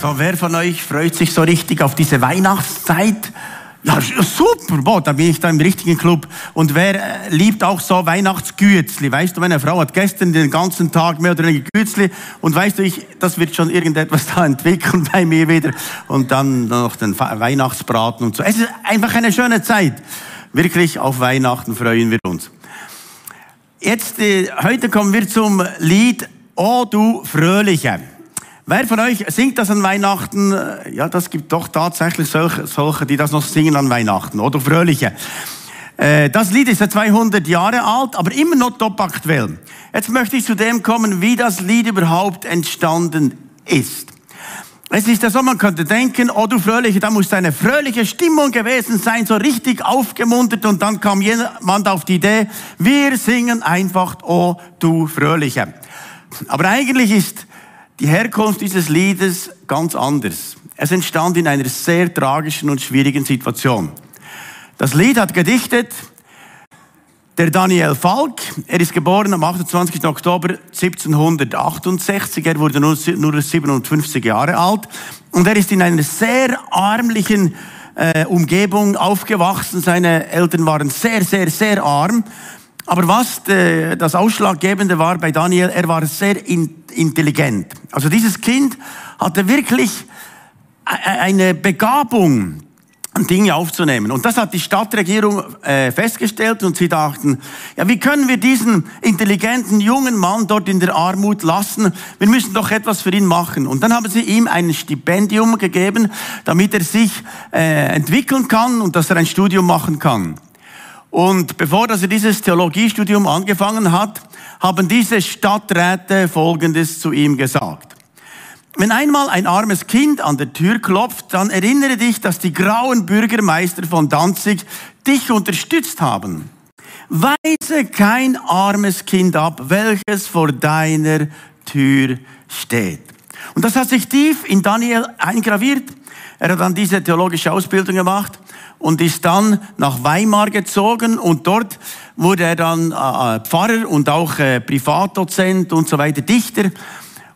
So, wer von euch freut sich so richtig auf diese Weihnachtszeit? Ja, super, boah, da bin ich da im richtigen Club. Und wer äh, liebt auch so Weihnachtsgützli? Weißt du, meine Frau hat gestern den ganzen Tag mehr oder weniger Gützli und weißt du, ich, das wird schon irgendetwas da entwickeln bei mir wieder. Und dann noch den Weihnachtsbraten und so. Es ist einfach eine schöne Zeit. Wirklich auf Weihnachten freuen wir uns. Jetzt, äh, heute kommen wir zum Lied O du Fröhliche. Wer von euch singt das an Weihnachten? Ja, das gibt doch tatsächlich solche, solche die das noch singen an Weihnachten, oder Fröhliche. Äh, das Lied ist ja 200 Jahre alt, aber immer noch top aktuell. Jetzt möchte ich zu dem kommen, wie das Lied überhaupt entstanden ist. Es ist ja so, man könnte denken, oh du Fröhliche, da muss eine fröhliche Stimmung gewesen sein, so richtig aufgemuntert und dann kam jemand auf die Idee, wir singen einfach, oh du Fröhliche. Aber eigentlich ist die Herkunft dieses Liedes ganz anders. Es entstand in einer sehr tragischen und schwierigen Situation. Das Lied hat gedichtet der Daniel Falk. Er ist geboren am 28. Oktober 1768. Er wurde nur, nur 57 Jahre alt. Und er ist in einer sehr armlichen äh, Umgebung aufgewachsen. Seine Eltern waren sehr, sehr, sehr arm. Aber was äh, das Ausschlaggebende war bei Daniel, er war sehr intelligent. Also dieses Kind hatte wirklich e-, e-, eine Begabung, Dinge aufzunehmen. Und das hat die Stadtregierung äh, festgestellt und sie dachten, ja, wie können wir diesen intelligenten jungen Mann dort in der Armut lassen? Wir müssen doch etwas für ihn machen. Und dann haben sie ihm ein Stipendium gegeben, damit er sich äh, entwickeln kann und dass er ein Studium machen kann. Und bevor dass er dieses Theologiestudium angefangen hat, haben diese Stadträte Folgendes zu ihm gesagt. Wenn einmal ein armes Kind an der Tür klopft, dann erinnere dich, dass die grauen Bürgermeister von Danzig dich unterstützt haben. Weise kein armes Kind ab, welches vor deiner Tür steht. Und das hat sich tief in Daniel eingraviert. Er hat dann diese theologische Ausbildung gemacht und ist dann nach Weimar gezogen und dort wurde er dann äh, äh, Pfarrer und auch äh, Privatdozent und so weiter, Dichter.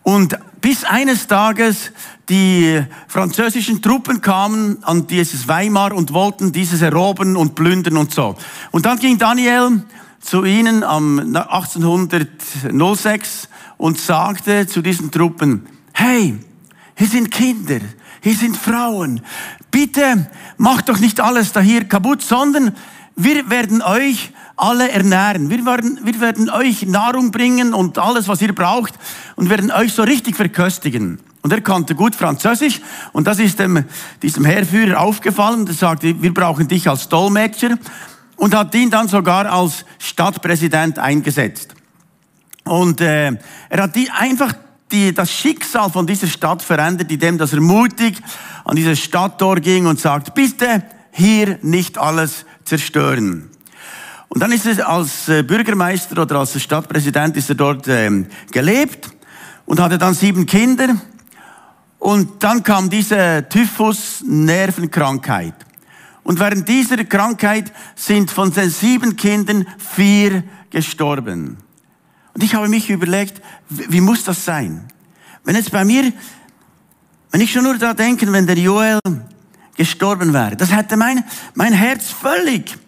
Und bis eines Tages die französischen Truppen kamen an dieses Weimar und wollten dieses erobern und plündern und so. Und dann ging Daniel zu ihnen am 1806 und sagte zu diesen Truppen, hey, hier sind Kinder, hier sind Frauen. Bitte macht doch nicht alles da hier kaputt, sondern wir werden euch alle ernähren. Wir werden, wir werden euch Nahrung bringen und alles, was ihr braucht und werden euch so richtig verköstigen. Und er konnte gut Französisch und das ist dem, diesem Heerführer aufgefallen. Er sagte, wir brauchen dich als Dolmetscher und hat ihn dann sogar als Stadtpräsident eingesetzt. Und äh, er hat die einfach die, das Schicksal von dieser Stadt verändert, indem dass er mutig an dieses Stadttor ging und sagt, bitte hier nicht alles zerstören. Und dann ist er als äh, Bürgermeister oder als Stadtpräsident ist er dort ähm, gelebt und hatte dann sieben Kinder. Und dann kam diese Typhus-Nervenkrankheit. Und während dieser Krankheit sind von den sieben Kindern vier gestorben. Und ich habe mich überlegt, wie muss das sein? Wenn jetzt bei mir, wenn ich schon nur da denke, wenn der Joel gestorben wäre, das hätte mein, mein Herz völlig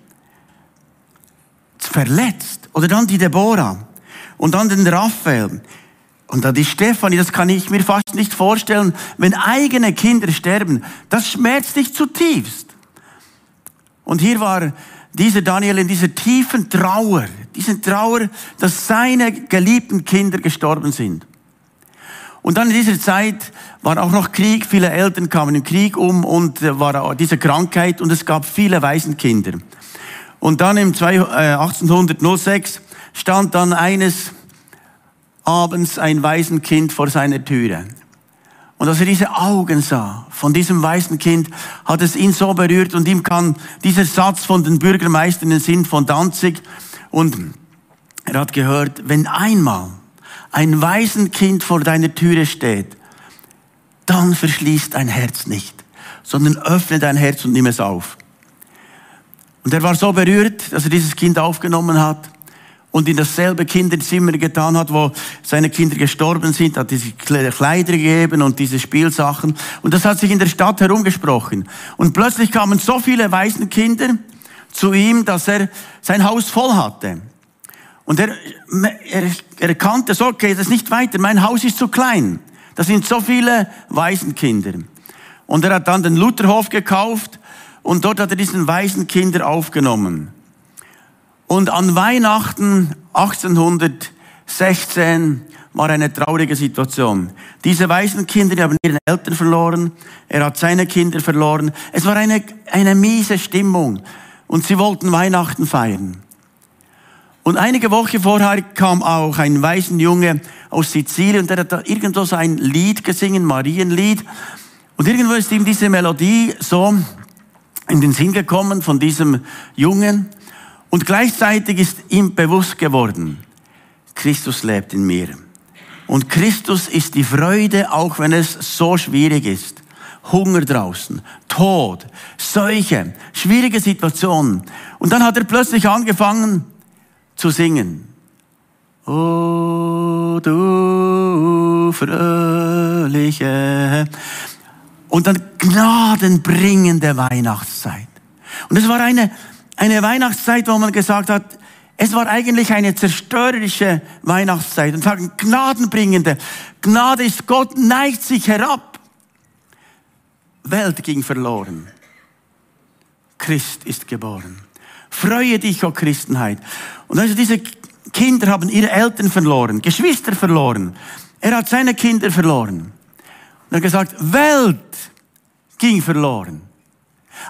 verletzt. Oder dann die Deborah und dann den Raphael. Und dann die Stefanie, das kann ich mir fast nicht vorstellen, wenn eigene Kinder sterben. Das schmerzt dich zutiefst. Und hier war dieser Daniel in dieser tiefen Trauer, diesen Trauer, dass seine geliebten Kinder gestorben sind. Und dann in dieser Zeit war auch noch Krieg, viele Eltern kamen im Krieg um und äh, war diese Krankheit und es gab viele Waisenkinder. Und dann im 1806 äh, stand dann eines Abends ein Waisenkind vor seiner Türe. Und als er diese Augen sah von diesem weißen Kind, hat es ihn so berührt und ihm kam dieser Satz von den Bürgermeistern in den Sinn von Danzig und er hat gehört, wenn einmal ein weißen Kind vor deiner Türe steht, dann verschließt dein Herz nicht, sondern öffne dein Herz und nimm es auf. Und er war so berührt, dass er dieses Kind aufgenommen hat und in dasselbe Kinderzimmer getan hat, wo seine Kinder gestorben sind, hat diese Kleider gegeben und diese Spielsachen. Und das hat sich in der Stadt herumgesprochen. Und plötzlich kamen so viele Waisenkinder zu ihm, dass er sein Haus voll hatte. Und er, er, er erkannte, so geht es nicht weiter, mein Haus ist zu klein. Da sind so viele Waisenkinder. Und er hat dann den Lutherhof gekauft und dort hat er diesen Waisenkinder aufgenommen. Und an Weihnachten 1816 war eine traurige Situation. Diese Waisenkinder die haben ihren Eltern verloren, er hat seine Kinder verloren. Es war eine, eine miese Stimmung und sie wollten Weihnachten feiern. Und einige Wochen vorher kam auch ein Waisenjunge aus Sizilien und der hat da irgendwo so ein Lied gesungen, Marienlied. Und irgendwo ist ihm diese Melodie so in den Sinn gekommen von diesem Jungen. Und gleichzeitig ist ihm bewusst geworden, Christus lebt in mir. Und Christus ist die Freude, auch wenn es so schwierig ist. Hunger draußen, Tod, Seuche, schwierige Situationen. Und dann hat er plötzlich angefangen zu singen. O du fröhliche. Und dann gnadenbringende Weihnachtszeit. Und es war eine eine Weihnachtszeit, wo man gesagt hat, es war eigentlich eine zerstörerische Weihnachtszeit und sagen, gnadenbringende. Gnade ist Gott, neigt sich herab. Welt ging verloren. Christ ist geboren. Freue dich, o oh Christenheit. Und also diese Kinder haben ihre Eltern verloren, Geschwister verloren. Er hat seine Kinder verloren. Und er hat gesagt, Welt ging verloren.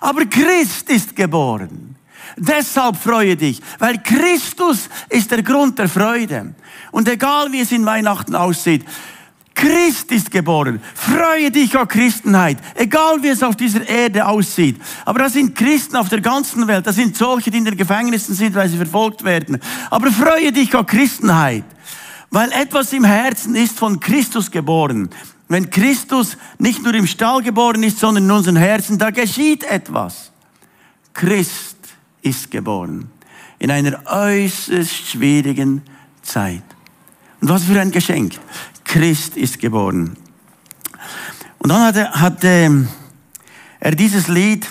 Aber Christ ist geboren. Deshalb freue dich, weil Christus ist der Grund der Freude. Und egal wie es in Weihnachten aussieht, Christ ist geboren. Freue dich, oh Christenheit. Egal wie es auf dieser Erde aussieht. Aber da sind Christen auf der ganzen Welt. Da sind solche, die in den Gefängnissen sind, weil sie verfolgt werden. Aber freue dich, oh Christenheit. Weil etwas im Herzen ist von Christus geboren. Wenn Christus nicht nur im Stall geboren ist, sondern in unseren Herzen, da geschieht etwas. Christ ist geboren. In einer äußerst schwierigen Zeit. Und was für ein Geschenk. Christ ist geboren. Und dann hatte, hatte er dieses Lied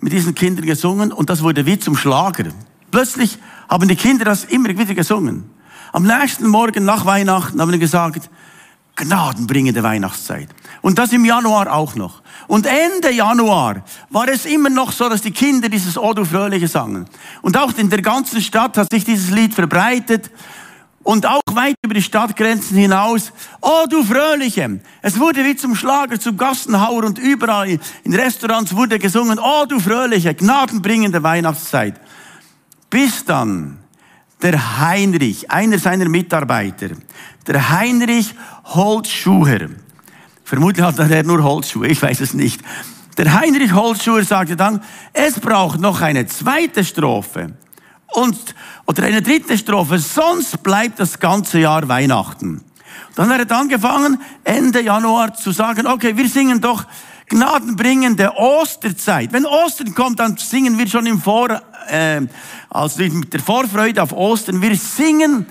mit diesen Kindern gesungen und das wurde wie zum Schlager. Plötzlich haben die Kinder das immer wieder gesungen. Am nächsten Morgen nach Weihnachten haben sie gesagt, gnadenbringende Weihnachtszeit. Und das im Januar auch noch. Und Ende Januar war es immer noch so, dass die Kinder dieses O du Fröhliche sangen. Und auch in der ganzen Stadt hat sich dieses Lied verbreitet. Und auch weit über die Stadtgrenzen hinaus. Oh, du Fröhliche! Es wurde wie zum Schlager, zum Gassenhauer und überall in Restaurants wurde gesungen. Oh, du Fröhliche! Gnadenbringende Weihnachtszeit. Bis dann der Heinrich, einer seiner Mitarbeiter, der Heinrich Holzschuher, vermutlich hat er nur Holzschuhe, ich weiß es nicht. Der Heinrich Holzschuher sagte dann, es braucht noch eine zweite Strophe und, oder eine dritte Strophe, sonst bleibt das ganze Jahr Weihnachten. Dann hat er angefangen, Ende Januar zu sagen, okay, wir singen doch gnadenbringende Osterzeit. Wenn Ostern kommt, dann singen wir schon im Vor, äh, also mit der Vorfreude auf Ostern. Wir singen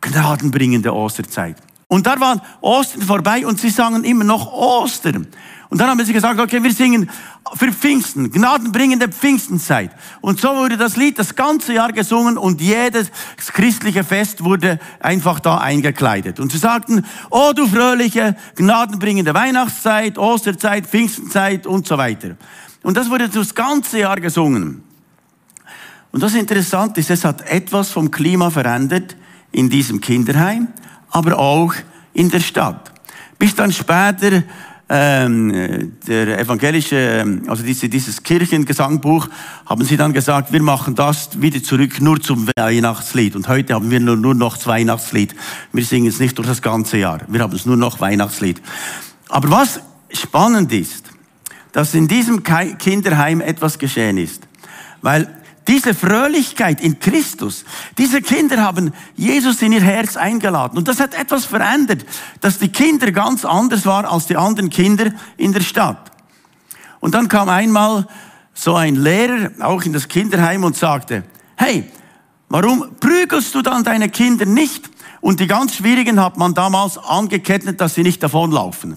gnadenbringende Osterzeit. Und da war Ostern vorbei und sie sangen immer noch Ostern. Und dann haben sie gesagt, okay, wir singen für Pfingsten, gnadenbringende Pfingstenzeit. Und so wurde das Lied das ganze Jahr gesungen und jedes christliche Fest wurde einfach da eingekleidet. Und sie sagten, oh du fröhliche, gnadenbringende Weihnachtszeit, Osterzeit, Pfingstenzeit und so weiter. Und das wurde das ganze Jahr gesungen. Und das Interessante ist, es hat etwas vom Klima verändert in diesem Kinderheim, aber auch in der Stadt. Bis dann später ähm, der evangelische, ähm, also diese, dieses Kirchengesangbuch, haben sie dann gesagt, wir machen das wieder zurück nur zum Weihnachtslied. Und heute haben wir nur, nur noch das Weihnachtslied. Wir singen es nicht durch das ganze Jahr. Wir haben es nur noch Weihnachtslied. Aber was spannend ist, dass in diesem Kinderheim etwas geschehen ist. Weil diese Fröhlichkeit in Christus, diese Kinder haben Jesus in ihr Herz eingeladen. Und das hat etwas verändert, dass die Kinder ganz anders waren als die anderen Kinder in der Stadt. Und dann kam einmal so ein Lehrer auch in das Kinderheim und sagte, hey, Warum prügelst du dann deine Kinder nicht? Und die ganz Schwierigen hat man damals angekettet, dass sie nicht davonlaufen.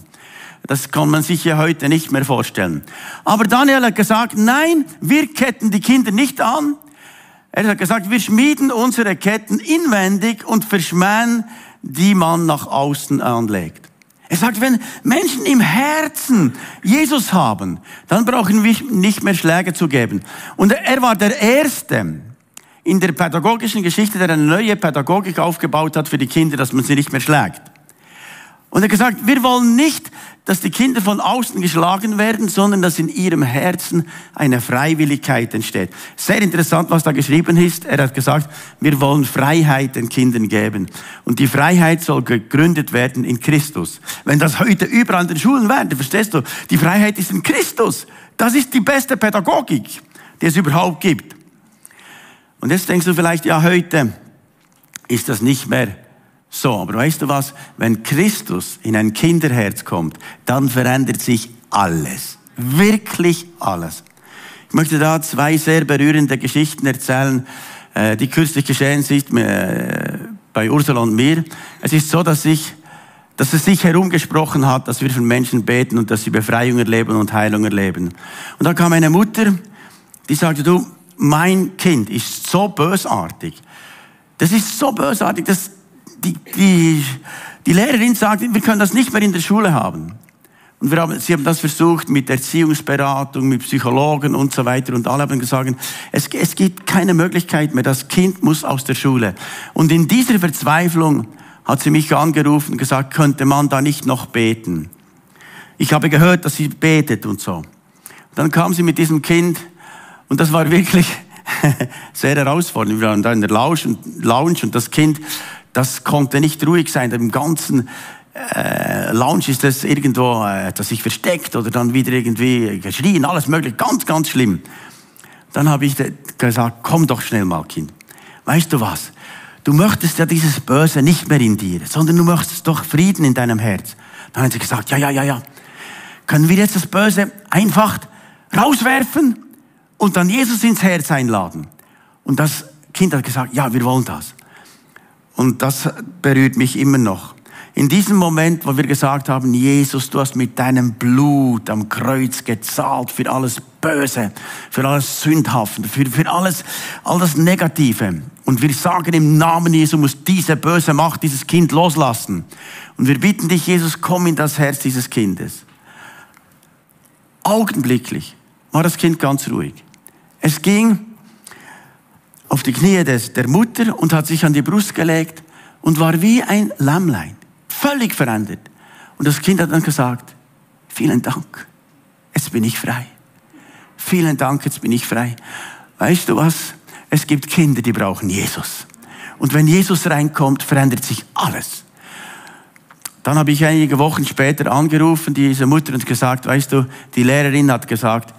Das kann man sich ja heute nicht mehr vorstellen. Aber Daniel hat gesagt, nein, wir ketten die Kinder nicht an. Er hat gesagt, wir schmieden unsere Ketten inwendig und verschmähen, die man nach außen anlegt. Er sagt, wenn Menschen im Herzen Jesus haben, dann brauchen wir nicht mehr Schläge zu geben. Und er war der Erste in der pädagogischen Geschichte, der eine neue Pädagogik aufgebaut hat für die Kinder, dass man sie nicht mehr schlägt. Und er hat gesagt, wir wollen nicht, dass die Kinder von außen geschlagen werden, sondern dass in ihrem Herzen eine Freiwilligkeit entsteht. Sehr interessant, was da geschrieben ist. Er hat gesagt, wir wollen Freiheit den Kindern geben. Und die Freiheit soll gegründet werden in Christus. Wenn das heute überall in den Schulen wäre, verstehst du, die Freiheit ist in Christus. Das ist die beste Pädagogik, die es überhaupt gibt. Und jetzt denkst du vielleicht, ja, heute ist das nicht mehr so, aber weißt du was? Wenn Christus in ein Kinderherz kommt, dann verändert sich alles. Wirklich alles. Ich möchte da zwei sehr berührende Geschichten erzählen, äh, die kürzlich geschehen sind äh, bei Ursula und mir. Es ist so, dass ich dass es sich herumgesprochen hat, dass wir von Menschen beten und dass sie Befreiung erleben und Heilung erleben. Und da kam eine Mutter, die sagte, du, mein Kind ist so bösartig. Das ist so bösartig, das, die, die, die Lehrerin sagt, wir können das nicht mehr in der Schule haben. Und wir haben, sie haben das versucht mit Erziehungsberatung, mit Psychologen und so weiter. Und alle haben gesagt, es, es gibt keine Möglichkeit mehr. Das Kind muss aus der Schule. Und in dieser Verzweiflung hat sie mich angerufen und gesagt, könnte man da nicht noch beten? Ich habe gehört, dass sie betet und so. Und dann kam sie mit diesem Kind und das war wirklich sehr herausfordernd. Wir waren da in der Lounge und, Lounge und das Kind das konnte nicht ruhig sein. Im ganzen äh, Lounge ist das irgendwo, äh, das sich versteckt oder dann wieder irgendwie geschrien, alles mögliche, ganz, ganz schlimm. Dann habe ich gesagt, komm doch schnell mal, Kind. Weißt du was? Du möchtest ja dieses Böse nicht mehr in dir, sondern du möchtest doch Frieden in deinem Herz. Dann hat sie gesagt, ja, ja, ja, ja. Können wir jetzt das Böse einfach rauswerfen und dann Jesus ins Herz einladen? Und das Kind hat gesagt, ja, wir wollen das. Und das berührt mich immer noch. In diesem Moment, wo wir gesagt haben, Jesus, du hast mit deinem Blut am Kreuz gezahlt für alles Böse, für alles Sündhafte, für, für alles, alles Negative. Und wir sagen im Namen Jesu muss diese böse Macht dieses Kind loslassen. Und wir bitten dich, Jesus, komm in das Herz dieses Kindes. Augenblicklich war das Kind ganz ruhig. Es ging auf die Knie des, der Mutter und hat sich an die Brust gelegt und war wie ein Lammlein, völlig verändert. Und das Kind hat dann gesagt, vielen Dank, jetzt bin ich frei. Vielen Dank, jetzt bin ich frei. Weißt du was? Es gibt Kinder, die brauchen Jesus. Und wenn Jesus reinkommt, verändert sich alles. Dann habe ich einige Wochen später angerufen, diese Mutter, und gesagt, weißt du, die Lehrerin hat gesagt,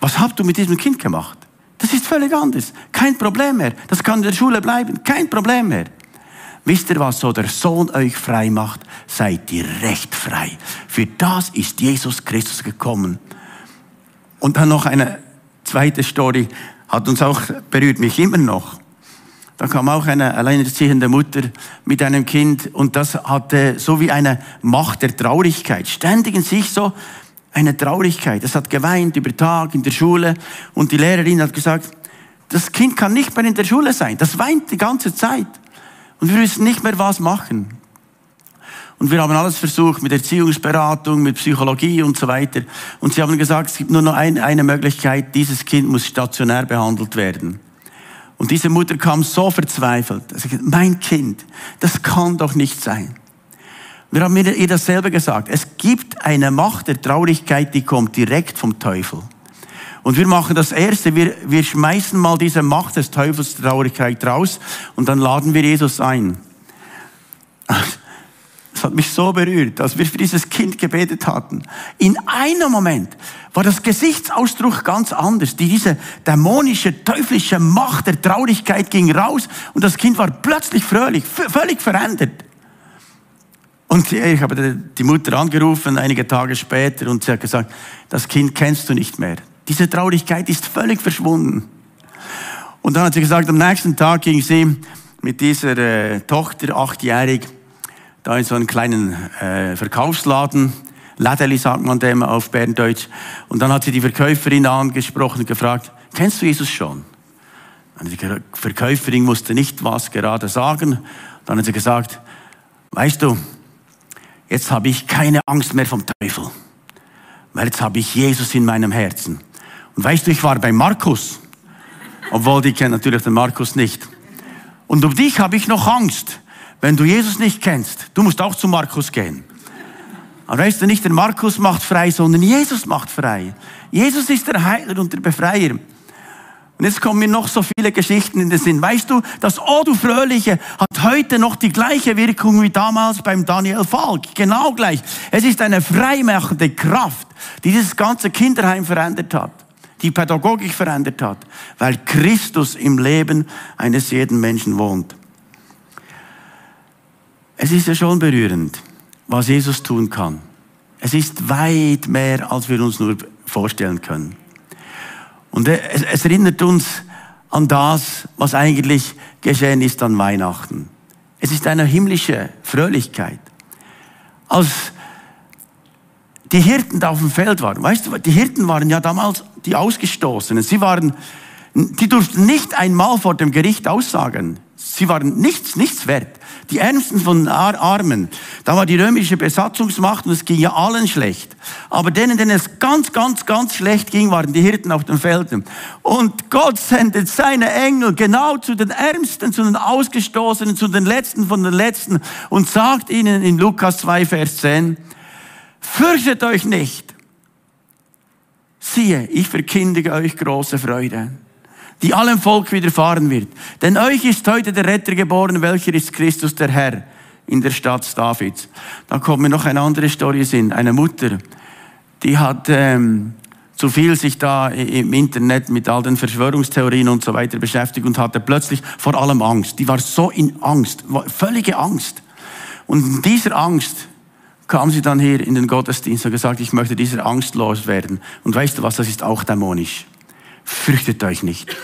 was habt du mit diesem Kind gemacht? Das ist völlig anders. Kein Problem mehr. Das kann in der Schule bleiben. Kein Problem mehr. Wisst ihr was, so der Sohn euch frei macht, seid ihr recht frei. Für das ist Jesus Christus gekommen. Und dann noch eine zweite Story, hat uns auch berührt mich immer noch. Da kam auch eine alleinerziehende Mutter mit einem Kind und das hatte so wie eine Macht der Traurigkeit. Ständig in sich so eine Traurigkeit. Es hat geweint über Tag in der Schule und die Lehrerin hat gesagt, das Kind kann nicht mehr in der Schule sein. Das weint die ganze Zeit. Und wir wissen nicht mehr, was machen. Und wir haben alles versucht mit Erziehungsberatung, mit Psychologie und so weiter. Und sie haben gesagt, es gibt nur noch ein, eine Möglichkeit, dieses Kind muss stationär behandelt werden. Und diese Mutter kam so verzweifelt. Sie sagte, mein Kind, das kann doch nicht sein. Wir haben ihr dasselbe gesagt. Es gibt eine Macht der Traurigkeit, die kommt direkt vom Teufel. Und wir machen das Erste, wir, wir schmeißen mal diese Macht des Teufels der Traurigkeit raus und dann laden wir Jesus ein. Das hat mich so berührt, als wir für dieses Kind gebetet hatten. In einem Moment war das Gesichtsausdruck ganz anders. Diese dämonische, teuflische Macht der Traurigkeit ging raus und das Kind war plötzlich fröhlich, völlig verändert. Und ich habe die Mutter angerufen, einige Tage später, und sie hat gesagt, das Kind kennst du nicht mehr. Diese Traurigkeit ist völlig verschwunden. Und dann hat sie gesagt, am nächsten Tag ging sie mit dieser äh, Tochter, achtjährig, da in so einen kleinen äh, Verkaufsladen, Lädeli sagt man dem auf Berndeutsch. Und dann hat sie die Verkäuferin angesprochen und gefragt, kennst du Jesus schon? Und die Verkäuferin wusste nicht, was gerade sagen. Dann hat sie gesagt, weißt du, jetzt habe ich keine Angst mehr vom Teufel, weil jetzt habe ich Jesus in meinem Herzen. Und weißt du, ich war bei Markus, obwohl die kennen natürlich den Markus nicht. Und um dich habe ich noch Angst, wenn du Jesus nicht kennst. Du musst auch zu Markus gehen. Aber weißt du, nicht der Markus macht frei, sondern Jesus macht frei. Jesus ist der Heiler und der Befreier. Und jetzt kommen mir noch so viele Geschichten in den Sinn. Weißt du, das Oh du Fröhliche hat heute noch die gleiche Wirkung wie damals beim Daniel Falk. Genau gleich. Es ist eine freimachende Kraft, die dieses ganze Kinderheim verändert hat, die Pädagogik verändert hat, weil Christus im Leben eines jeden Menschen wohnt. Es ist ja schon berührend was Jesus tun kann. Es ist weit mehr, als wir uns nur vorstellen können. Und es, erinnert uns an das, was eigentlich geschehen ist an Weihnachten. Es ist eine himmlische Fröhlichkeit. Als die Hirten da auf dem Feld waren, weißt du, die Hirten waren ja damals die Ausgestoßenen. Sie waren, die durften nicht einmal vor dem Gericht aussagen. Sie waren nichts, nichts wert. Die Ärmsten von Armen. Da war die römische Besatzungsmacht und es ging ja allen schlecht. Aber denen, denen es ganz, ganz, ganz schlecht ging, waren die Hirten auf den Feldern. Und Gott sendet seine Engel genau zu den Ärmsten, zu den Ausgestoßenen, zu den Letzten von den Letzten und sagt ihnen in Lukas 2, Vers 10, fürchtet euch nicht. Siehe, ich verkündige euch große Freude die allem Volk widerfahren wird. Denn euch ist heute der Retter geboren, welcher ist Christus der Herr in der Stadt Davids. Da kommt mir noch eine andere Story in Eine Mutter, die hat ähm, zu viel sich da im Internet mit all den Verschwörungstheorien und so weiter beschäftigt und hatte plötzlich vor allem Angst. Die war so in Angst, völlige Angst. Und in dieser Angst kam sie dann hier in den Gottesdienst und gesagt, ich möchte dieser Angst loswerden. Und weißt du was, das ist auch dämonisch fürchtet euch nicht.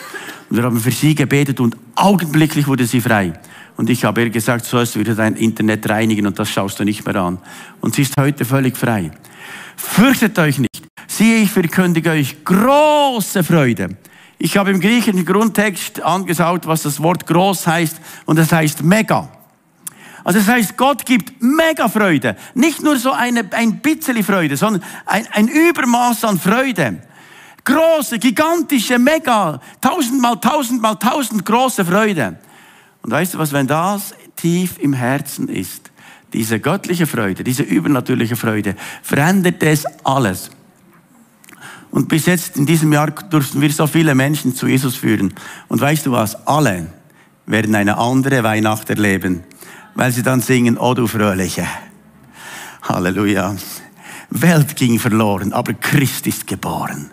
Und wir haben für sie gebetet und augenblicklich wurde sie frei. Und ich habe ihr gesagt, so sollst du dein Internet reinigen und das schaust du nicht mehr an. Und sie ist heute völlig frei. Fürchtet euch nicht. Siehe, ich verkündige euch große Freude. Ich habe im griechischen Grundtext angeschaut, was das Wort groß heißt, und das heißt mega. Also das heißt, Gott gibt mega Freude. Nicht nur so eine, ein bisschen Freude, sondern ein, ein Übermaß an Freude. Große, gigantische, mega, tausendmal, tausendmal, tausend große Freude. Und weißt du was, wenn das tief im Herzen ist, diese göttliche Freude, diese übernatürliche Freude, verändert es alles. Und bis jetzt in diesem Jahr durften wir so viele Menschen zu Jesus führen. Und weißt du was? Alle werden eine andere Weihnacht erleben, weil sie dann singen, oh du Fröhliche. Halleluja. Welt ging verloren, aber Christ ist geboren.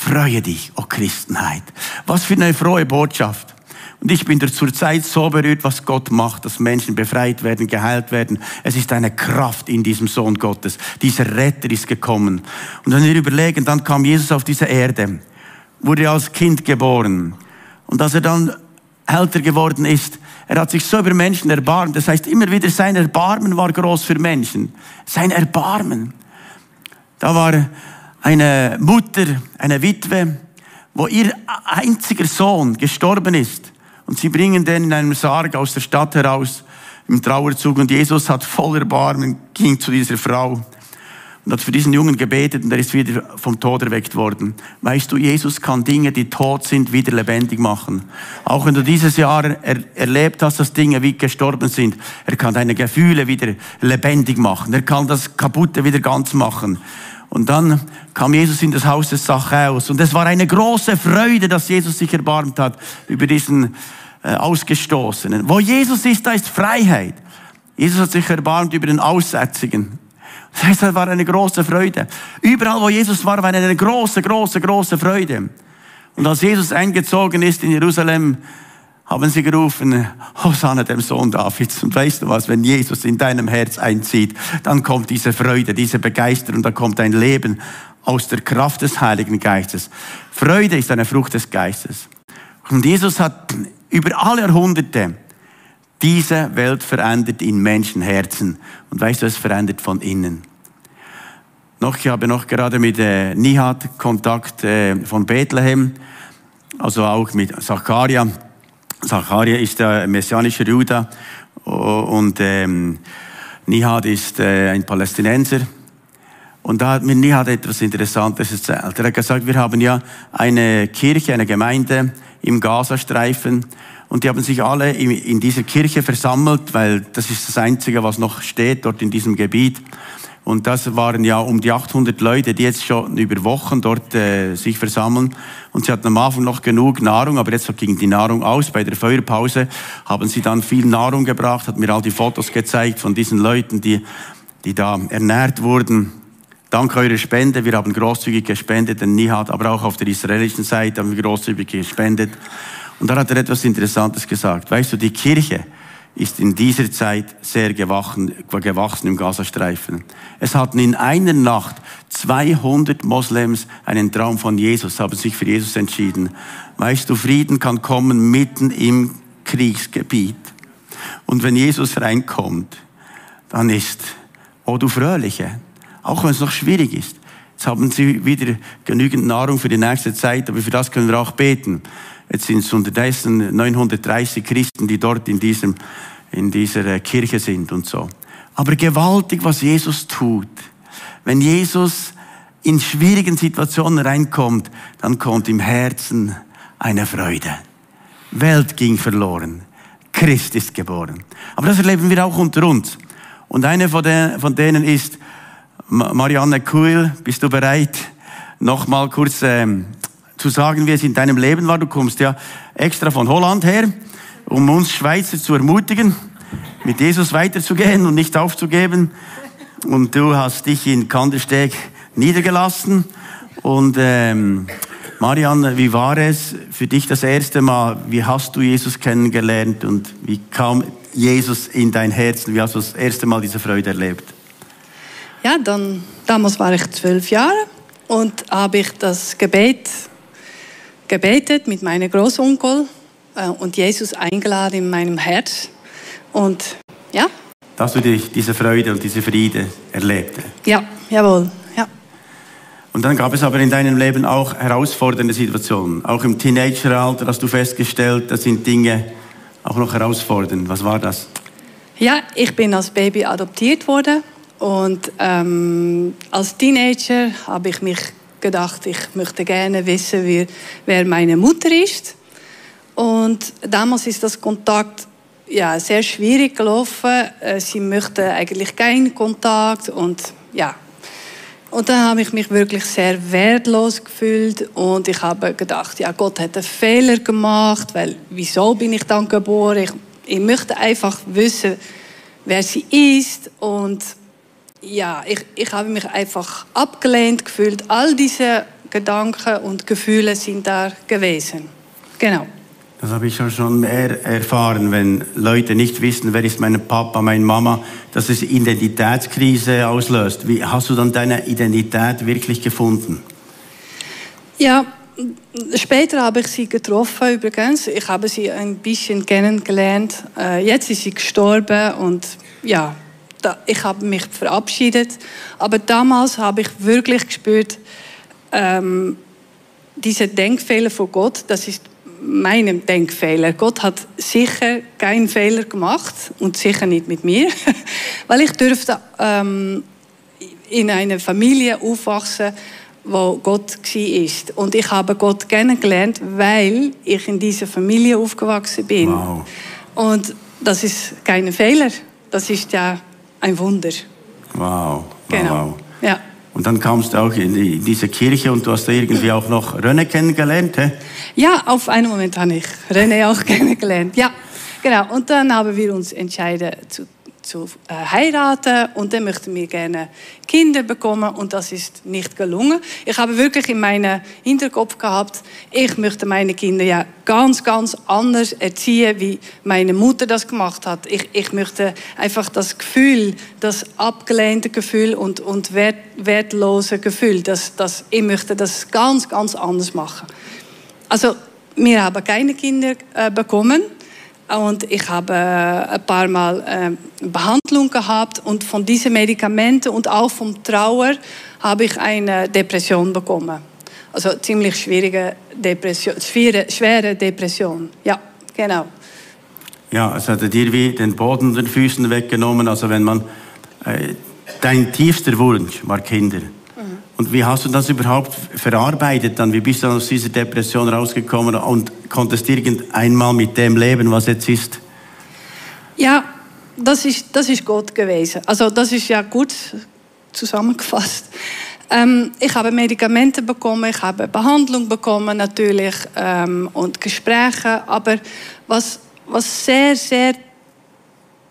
Freue dich, o oh Christenheit. Was für eine frohe Botschaft. Und ich bin zurzeit so berührt, was Gott macht, dass Menschen befreit werden, geheilt werden. Es ist eine Kraft in diesem Sohn Gottes. Dieser Retter ist gekommen. Und wenn wir überlegen, dann kam Jesus auf diese Erde, wurde als Kind geboren. Und als er dann älter geworden ist, er hat sich so über Menschen erbarmt. Das heißt, immer wieder sein Erbarmen war groß für Menschen. Sein Erbarmen. Da war eine Mutter, eine Witwe, wo ihr einziger Sohn gestorben ist. Und sie bringen den in einem Sarg aus der Stadt heraus im Trauerzug. Und Jesus hat voller Barmen, ging zu dieser Frau und hat für diesen Jungen gebetet und er ist wieder vom Tod erweckt worden. Weißt du, Jesus kann Dinge, die tot sind, wieder lebendig machen. Auch wenn du dieses Jahr er, erlebt hast, dass Dinge wie gestorben sind, er kann deine Gefühle wieder lebendig machen. Er kann das Kaputte wieder ganz machen. Und dann kam Jesus in das Haus des Zachäus. Und es war eine große Freude, dass Jesus sich erbarmt hat über diesen äh, Ausgestoßenen. Wo Jesus ist, da ist Freiheit. Jesus hat sich erbarmt über den Aussätzigen. Das war eine große Freude. Überall, wo Jesus war, war eine große, große, große Freude. Und als Jesus eingezogen ist in Jerusalem, haben sie gerufen, Hosanna dem Sohn Davids. Und weißt du was, wenn Jesus in deinem Herz einzieht, dann kommt diese Freude, diese Begeisterung, da kommt ein Leben aus der Kraft des Heiligen Geistes. Freude ist eine Frucht des Geistes. Und Jesus hat über alle Jahrhunderte diese Welt verändert in Menschenherzen. Und weißt du, es verändert von innen. Noch, ich habe noch gerade mit äh, Nihat Kontakt äh, von Bethlehem, also auch mit Zacharia. Zacharia ist der messianische Judah und ähm, Nihat ist äh, ein Palästinenser. Und da hat mir Nihat etwas Interessantes erzählt. Er hat gesagt, wir haben ja eine Kirche, eine Gemeinde im Gazastreifen und die haben sich alle in dieser Kirche versammelt, weil das ist das Einzige, was noch steht dort in diesem Gebiet. Und das waren ja um die 800 Leute, die jetzt schon über Wochen dort äh, sich versammeln. Und sie hatten am Anfang noch genug Nahrung, aber jetzt ging die Nahrung aus. Bei der Feuerpause haben sie dann viel Nahrung gebracht, hat mir all die Fotos gezeigt von diesen Leuten, die, die da ernährt wurden. Dank eurer Spende, wir haben großzügig gespendet, denn Nihat, aber auch auf der israelischen Seite haben wir großzügig gespendet. Und dann hat er etwas Interessantes gesagt. Weißt du, die Kirche ist in dieser Zeit sehr gewachsen, gewachsen im Gazastreifen. Es hatten in einer Nacht 200 Moslems einen Traum von Jesus, haben sich für Jesus entschieden. Weißt du, Frieden kann kommen mitten im Kriegsgebiet. Und wenn Jesus reinkommt, dann ist, oh du Fröhliche, auch wenn es noch schwierig ist, jetzt haben sie wieder genügend Nahrung für die nächste Zeit, aber für das können wir auch beten. Jetzt sind es unterdessen 930 Christen, die dort in, diesem, in dieser äh, Kirche sind und so. Aber gewaltig, was Jesus tut. Wenn Jesus in schwierigen Situationen reinkommt, dann kommt im Herzen eine Freude. Welt ging verloren. Christ ist geboren. Aber das erleben wir auch unter uns. Und eine von, von denen ist Marianne Kuhl. Bist du bereit, nochmal kurz ähm, zu sagen, wie es in deinem Leben war. Du kommst ja extra von Holland her, um uns Schweizer zu ermutigen, mit Jesus weiterzugehen und nicht aufzugeben. Und du hast dich in Kandersteg niedergelassen. Und ähm, Marianne, wie war es für dich das erste Mal? Wie hast du Jesus kennengelernt und wie kam Jesus in dein Herz? Wie hast du das erste Mal diese Freude erlebt? Ja, dann, damals war ich zwölf Jahre und habe ich das Gebet gebetet mit meinem Großonkel äh, und Jesus eingeladen in meinem Herz. Und ja. Dass du dich diese Freude und diese Friede erlebte. Ja, jawohl. Ja. Und dann gab es aber in deinem Leben auch herausfordernde Situationen. Auch im Teenageralter hast du festgestellt, das sind Dinge auch noch herausfordernd. Was war das? Ja, ich bin als Baby adoptiert worden und ähm, als Teenager habe ich mich gedacht, ich möchte gerne wissen, wie, wer meine Mutter ist. Und damals ist das Kontakt ja, sehr schwierig gelaufen. Äh, sie möchte eigentlich keinen Kontakt und ja. Und dann habe ich mich wirklich sehr wertlos gefühlt und ich habe gedacht, ja, Gott hat einen Fehler gemacht, weil wieso bin ich dann geboren? Ich, ich möchte einfach wissen, wer sie ist und ja, ich, ich habe mich einfach abgelehnt gefühlt. All diese Gedanken und Gefühle sind da gewesen. Genau. Das habe ich schon mehr erfahren, wenn Leute nicht wissen, wer ist mein Papa, meine Mama, dass es Identitätskrise auslöst. Wie hast du dann deine Identität wirklich gefunden? Ja, später habe ich sie getroffen übrigens. Ich habe sie ein bisschen kennengelernt. Äh, jetzt ist sie gestorben und ja, ich habe mich verabschiedet. Aber damals habe ich wirklich gespürt, ähm, diese Denkfehler von Gott, das ist mein Denkfehler. Gott hat sicher keinen Fehler gemacht und sicher nicht mit mir, weil ich dürfte ähm, in einer Familie aufwachsen, wo Gott ist. Und ich habe Gott kennengelernt, weil ich in dieser Familie aufgewachsen bin. Wow. Und das ist kein Fehler. Das ist ja ein Wunder. Wow. Genau. Wow. Ja. Und dann kamst du auch in diese Kirche und du hast da irgendwie auch noch René kennengelernt, hä? Ja, auf einen Moment habe ich René auch kennengelernt. Ja, genau. Und dann haben wir uns entschieden zu zu äh, heiraten und dann möchten wir gerne Kinder bekommen und das ist nicht gelungen. Ich habe wirklich in meinem Hinterkopf gehabt, ich möchte meine Kinder ja ganz, ganz anders erziehen, wie meine Mutter das gemacht hat. Ich, ich möchte einfach das Gefühl, das abgelehnte Gefühl und, und wert, wertlose Gefühl, das, das, ich möchte das ganz, ganz anders machen. Also wir haben keine Kinder äh, bekommen. Und ich habe äh, ein paar Mal äh, Behandlung gehabt und von diesen Medikamenten und auch vom Trauer habe ich eine Depression bekommen. Also ziemlich schwierige Depression, schwere, schwere Depression. Ja, genau. Ja, es hat dir wie den Boden den Füßen weggenommen. Also wenn man äh, dein tiefster Wunsch war Kinder. Und wie hast du das überhaupt verarbeitet dann? Wie bist du aus dieser Depression rausgekommen und konntest irgendeinmal mit dem leben, was jetzt ist? Ja, das ist, das ist Gott gewesen. Also das ist ja gut zusammengefasst. Ähm, ich habe Medikamente bekommen, ich habe Behandlung bekommen natürlich ähm, und Gespräche. Aber was, was sehr, sehr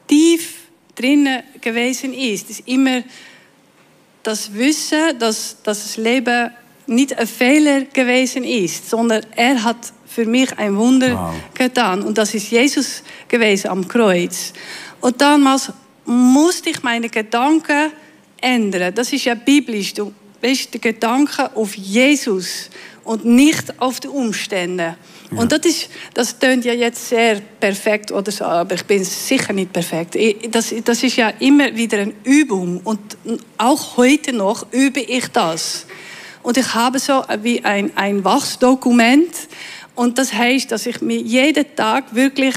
tief drinnen gewesen ist, ist immer das Wissen, dass, dass das Leben nicht ein Fehler gewesen ist, sondern er hat für mich ein Wunder wow. getan. Und das ist Jesus gewesen am Kreuz. Und damals musste ich meine Gedanken ändern. Das ist ja biblisch. Du bist der Gedanke auf Jesus und nicht auf die Umstände. Ja. Und das, ist, das tönt ja jetzt sehr perfekt oder so, aber ich bin sicher nicht perfekt. Das, das ist ja immer wieder eine Übung und auch heute noch übe ich das. Und ich habe so wie ein, ein Wachsdokument und das heißt, dass ich mich jeden Tag wirklich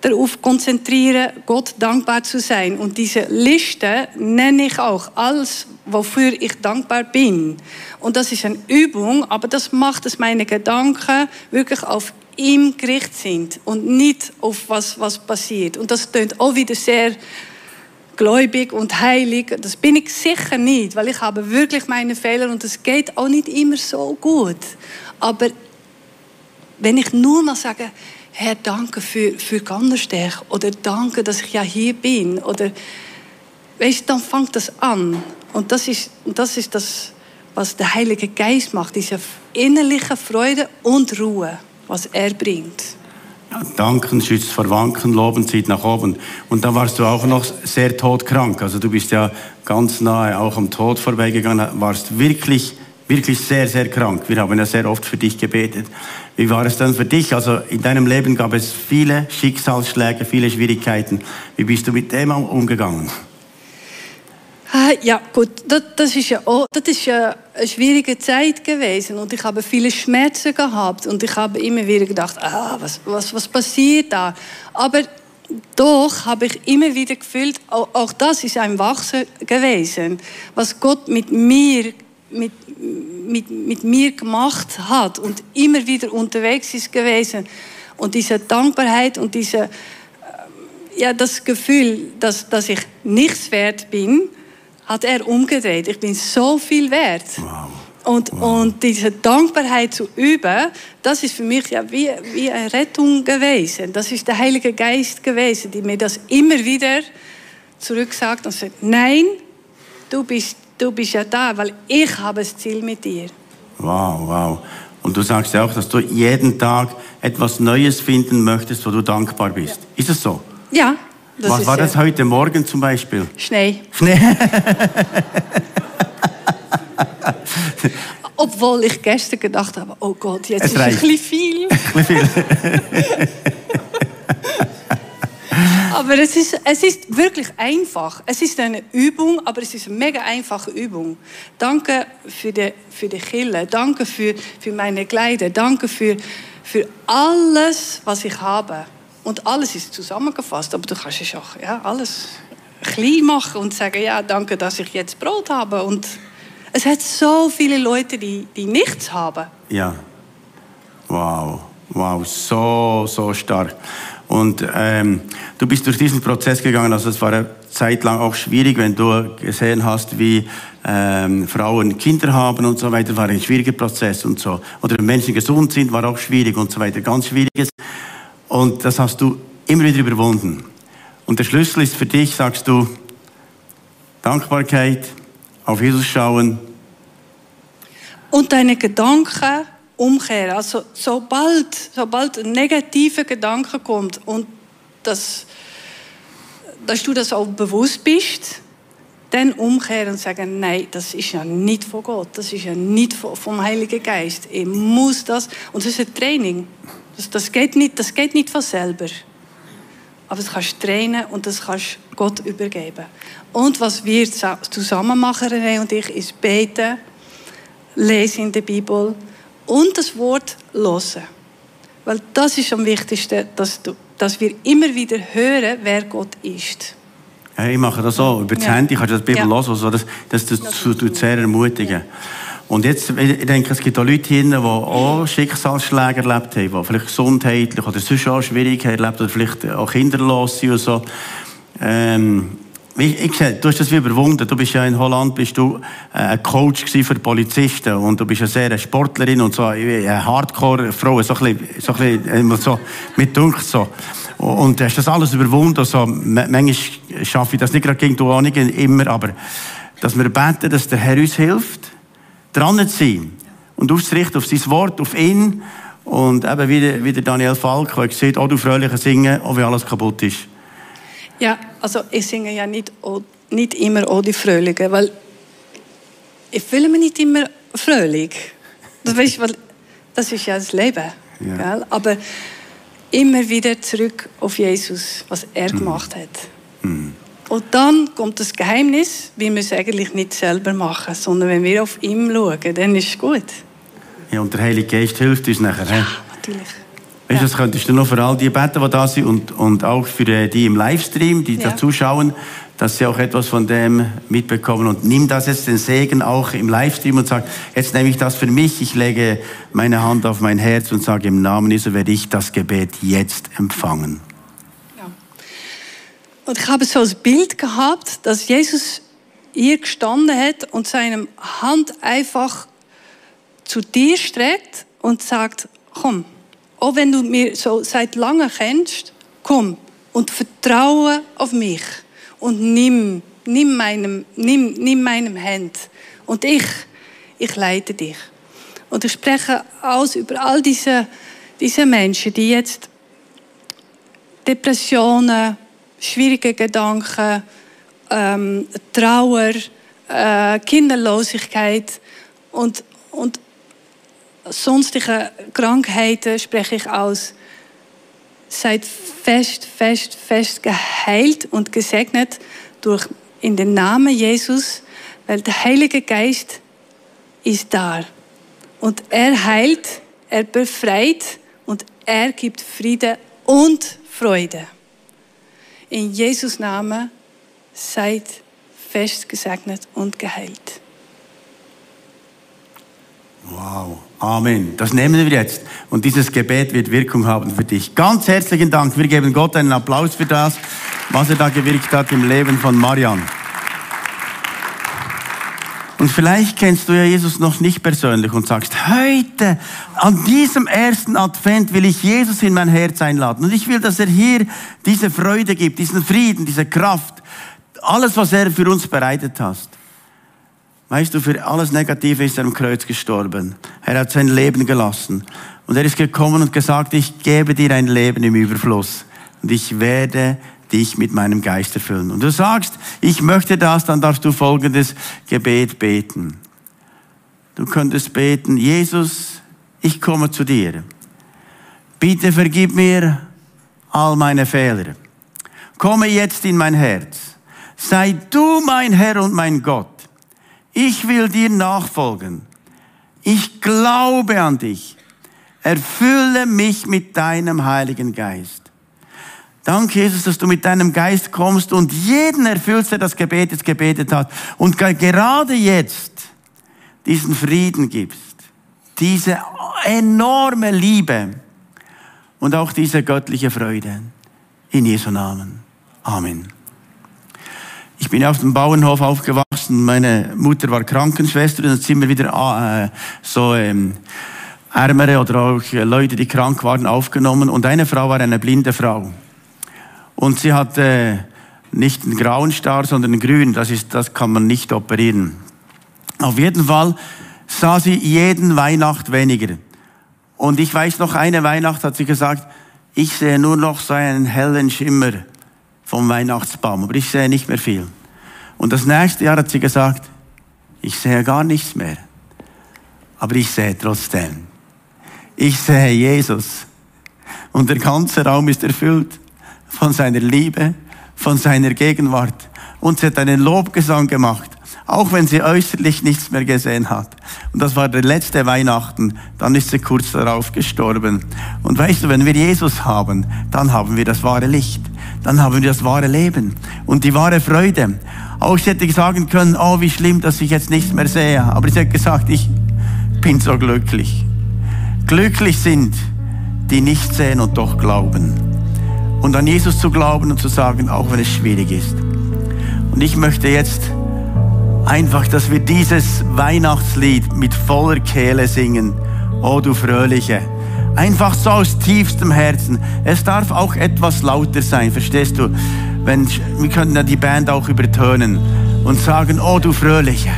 darauf konzentriere, Gott dankbar zu sein. Und diese Liste nenne ich auch alles, wofür ich dankbar bin. Und das ist eine Übung, aber das macht, dass meine Gedanken wirklich auf ihm gerichtet sind und nicht auf was, was passiert. Und das tönt auch wieder sehr gläubig und heilig. Das bin ich sicher nicht, weil ich habe wirklich meine Fehler und es geht auch nicht immer so gut. Aber wenn ich nur mal sage, Herr, danke für, für Gandersteg oder danke, dass ich ja hier bin oder weißt, dann fängt das an und das ist, das ist das, was der Heilige Geist macht, diese innerliche Freude und Ruhe, was er bringt. Ja, danken schützt vor Wanken, loben zieht nach oben. Und da warst du auch noch sehr todkrank. Also du bist ja ganz nahe auch am Tod vorbeigegangen, warst wirklich, wirklich sehr, sehr krank. Wir haben ja sehr oft für dich gebetet. Wie war es dann für dich? Also in deinem Leben gab es viele Schicksalsschläge, viele Schwierigkeiten. Wie bist du mit dem umgegangen? Ah, ja, gut, das, das, ist ja auch, das ist ja eine schwierige Zeit gewesen und ich habe viele Schmerzen gehabt und ich habe immer wieder gedacht, ah, was, was, was passiert da? Aber doch habe ich immer wieder gefühlt, auch, auch das ist ein Wachsen gewesen, was Gott mit mir, mit, mit, mit mir gemacht hat und immer wieder unterwegs ist gewesen. Und diese Dankbarkeit und diese, ja, das Gefühl, dass, dass ich nichts wert bin, hat er umgedreht. Ich bin so viel wert. Wow. Und, wow. und diese Dankbarkeit zu üben, das ist für mich ja wie, wie eine Rettung gewesen. Das ist der Heilige Geist gewesen, die mir das immer wieder zurücksagt und sagt, nein, du bist, du bist ja da, weil ich habe das Ziel mit dir. Wow, wow. Und du sagst ja auch, dass du jeden Tag etwas Neues finden möchtest, wo du dankbar bist. Ja. Ist es so? Ja, das Was war das heute Morgen zum Beispiel? Schnee. Schnee. Obwohl ich gestern gedacht habe, oh Gott, jetzt es ist reicht. ein bisschen viel. aber es ist, es ist wirklich einfach. Es ist eine Übung, aber es ist eine mega einfache Übung. Danke für die, für die Kille. Danke für, für meine Kleider. Danke für, für alles, was ich habe. Und alles ist zusammengefasst. Aber du kannst es auch ja, alles klein machen und sagen, ja, danke, dass ich jetzt Brot habe. Und es hat so viele Leute, die, die nichts haben. Ja. Wow. Wow, so, so stark. Und ähm, du bist durch diesen Prozess gegangen, also es war eine Zeit lang auch schwierig, wenn du gesehen hast, wie ähm, Frauen Kinder haben und so weiter, war ein schwieriger Prozess und so. Oder wenn Menschen gesund sind, war auch schwierig und so weiter, ganz schwieriges. Und das hast du immer wieder überwunden. Und der Schlüssel ist für dich, sagst du, Dankbarkeit, auf Jesus schauen. Und deine Gedanken umkehren. Also sobald, sobald ein negativer Gedanke kommt und das, dass du das auch bewusst bist, dann umkehren und sagen, nein, das ist ja nicht von Gott, das ist ja nicht vom Heiligen Geist. Ich muss das. Und das ist ein Training. Das, das, geht nicht, das geht nicht von selber. Aber das kannst du trainen und das kannst Gott übergeben. Und was wir zusammen machen, René und ich, ist beten, lesen in der Bibel und das Wort hören. Weil das ist am wichtigsten, dass, du, dass wir immer wieder hören, wer Gott ist. Ja, ich mache das auch. Über das ja. Handy kannst du das Bibel ja. hören. Also das, das, das, das tut sehr ermutigen. Und jetzt, ich denke, es gibt auch Leute hier, die auch Schicksalsschläge erlebt haben, die vielleicht gesundheitlich oder sonst auch Schwierigkeiten erlebt oder vielleicht auch kinderlos sind und so. Ähm, ich, sehe, du hast das wie überwunden. Du bist ja in Holland bist du äh, ein Coach für Polizisten und du bist eine sehr Sportlerin und so eine Hardcore-Frau, so ein bisschen, so, ein bisschen, so mit Dunkel so. Und du hast das alles überwunden. Also, manchmal schaffe ich das nicht gerade gegen du auch nicht immer, aber dass wir beten, dass der Herr uns hilft dran zu sein und auszurichten auf sein Wort, auf ihn. Und eben wie, wie der Daniel Falk, der gesagt oh du fröhliche Singen, auch wenn alles kaputt ist. Ja, also ich singe ja nicht, nicht immer oh die Fröhliche, weil ich fühle mich nicht immer fröhlich. Das, weißt, weil das ist ja das Leben. Ja. Aber immer wieder zurück auf Jesus, was er mhm. gemacht hat. Mhm. Und dann kommt das Geheimnis, wie wir es eigentlich nicht selber machen, sondern wenn wir auf ihn schauen, dann ist es gut. Ja, und der Heilige Geist hilft uns nachher. Ja, natürlich. Weißt das könntest du noch für all die beten, die da sind und, und auch für äh, die im Livestream, die ja. da zuschauen, dass sie auch etwas von dem mitbekommen. Und nimm das jetzt den Segen auch im Livestream und sag, jetzt nehme ich das für mich, ich lege meine Hand auf mein Herz und sage, im Namen Jesu werde ich das Gebet jetzt empfangen. Und ich habe so ein Bild gehabt, dass Jesus hier gestanden hat und seine Hand einfach zu dir streckt und sagt, komm, auch wenn du mir so seit langem kennst, komm und vertraue auf mich und nimm, nimm meinem, nimm, nimm meinem Hand und ich, ich leite dich. Und ich spreche aus über all diese, diese Menschen, die jetzt Depressionen, schwierige Gedanken, ähm, Trauer, äh, Kinderlosigkeit und, und sonstige Krankheiten spreche ich aus. Seid fest, fest, fest geheilt und gesegnet durch in den Namen Jesus, weil der Heilige Geist ist da. Und er heilt, er befreit und er gibt Friede und Freude. In Jesus Namen seid fest gesegnet und geheilt. Wow, Amen. Das nehmen wir jetzt. Und dieses Gebet wird Wirkung haben für dich. Ganz herzlichen Dank. Wir geben Gott einen Applaus für das, was er da gewirkt hat im Leben von Marian. Und vielleicht kennst du ja Jesus noch nicht persönlich und sagst, heute, an diesem ersten Advent will ich Jesus in mein Herz einladen. Und ich will, dass er hier diese Freude gibt, diesen Frieden, diese Kraft, alles, was er für uns bereitet hat. Weißt du, für alles Negative ist er am Kreuz gestorben. Er hat sein Leben gelassen. Und er ist gekommen und gesagt, ich gebe dir ein Leben im Überfluss. Und ich werde dich mit meinem Geist erfüllen. Und du sagst, ich möchte das, dann darfst du folgendes Gebet beten. Du könntest beten, Jesus, ich komme zu dir. Bitte vergib mir all meine Fehler. Komme jetzt in mein Herz. Sei du mein Herr und mein Gott. Ich will dir nachfolgen. Ich glaube an dich. Erfülle mich mit deinem Heiligen Geist. Danke, Jesus, dass du mit deinem Geist kommst und jeden erfüllst, der das Gebet jetzt gebetet hat. Und gerade jetzt diesen Frieden gibst. Diese enorme Liebe und auch diese göttliche Freude. In Jesu Namen. Amen. Ich bin auf dem Bauernhof aufgewachsen. Meine Mutter war Krankenschwester und dann sind wir wieder äh, so ähm, Ärmere oder auch Leute, die krank waren, aufgenommen. Und eine Frau war eine blinde Frau. Und sie hatte nicht einen grauen Star, sondern einen grünen. Das, ist, das kann man nicht operieren. Auf jeden Fall sah sie jeden Weihnacht weniger. Und ich weiß noch, eine Weihnacht hat sie gesagt, ich sehe nur noch so einen hellen Schimmer vom Weihnachtsbaum, aber ich sehe nicht mehr viel. Und das nächste Jahr hat sie gesagt, ich sehe gar nichts mehr, aber ich sehe trotzdem. Ich sehe Jesus Und der ganze Raum ist erfüllt von seiner Liebe, von seiner Gegenwart. Und sie hat einen Lobgesang gemacht, auch wenn sie äußerlich nichts mehr gesehen hat. Und das war der letzte Weihnachten. Dann ist sie kurz darauf gestorben. Und weißt du, wenn wir Jesus haben, dann haben wir das wahre Licht. Dann haben wir das wahre Leben und die wahre Freude. Auch sie hätte sagen können, oh, wie schlimm, dass ich jetzt nichts mehr sehe. Aber sie hat gesagt, ich bin so glücklich. Glücklich sind, die nicht sehen und doch glauben. Und an Jesus zu glauben und zu sagen, auch wenn es schwierig ist. Und ich möchte jetzt einfach, dass wir dieses Weihnachtslied mit voller Kehle singen. Oh du Fröhliche. Einfach so aus tiefstem Herzen. Es darf auch etwas lauter sein, verstehst du? Wenn, wir können ja die Band auch übertönen und sagen, oh du Fröhliche.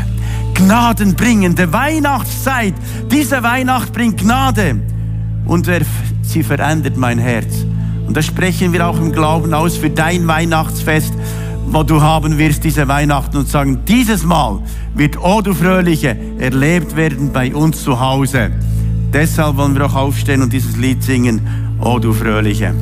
Gnadenbringende Weihnachtszeit. Diese Weihnacht bringt Gnade. Und sie verändert mein Herz. Und das sprechen wir auch im Glauben aus für dein Weihnachtsfest, wo du haben wirst diese Weihnachten und sagen, dieses Mal wird, oh du Fröhliche, erlebt werden bei uns zu Hause. Deshalb wollen wir auch aufstehen und dieses Lied singen, oh du Fröhliche.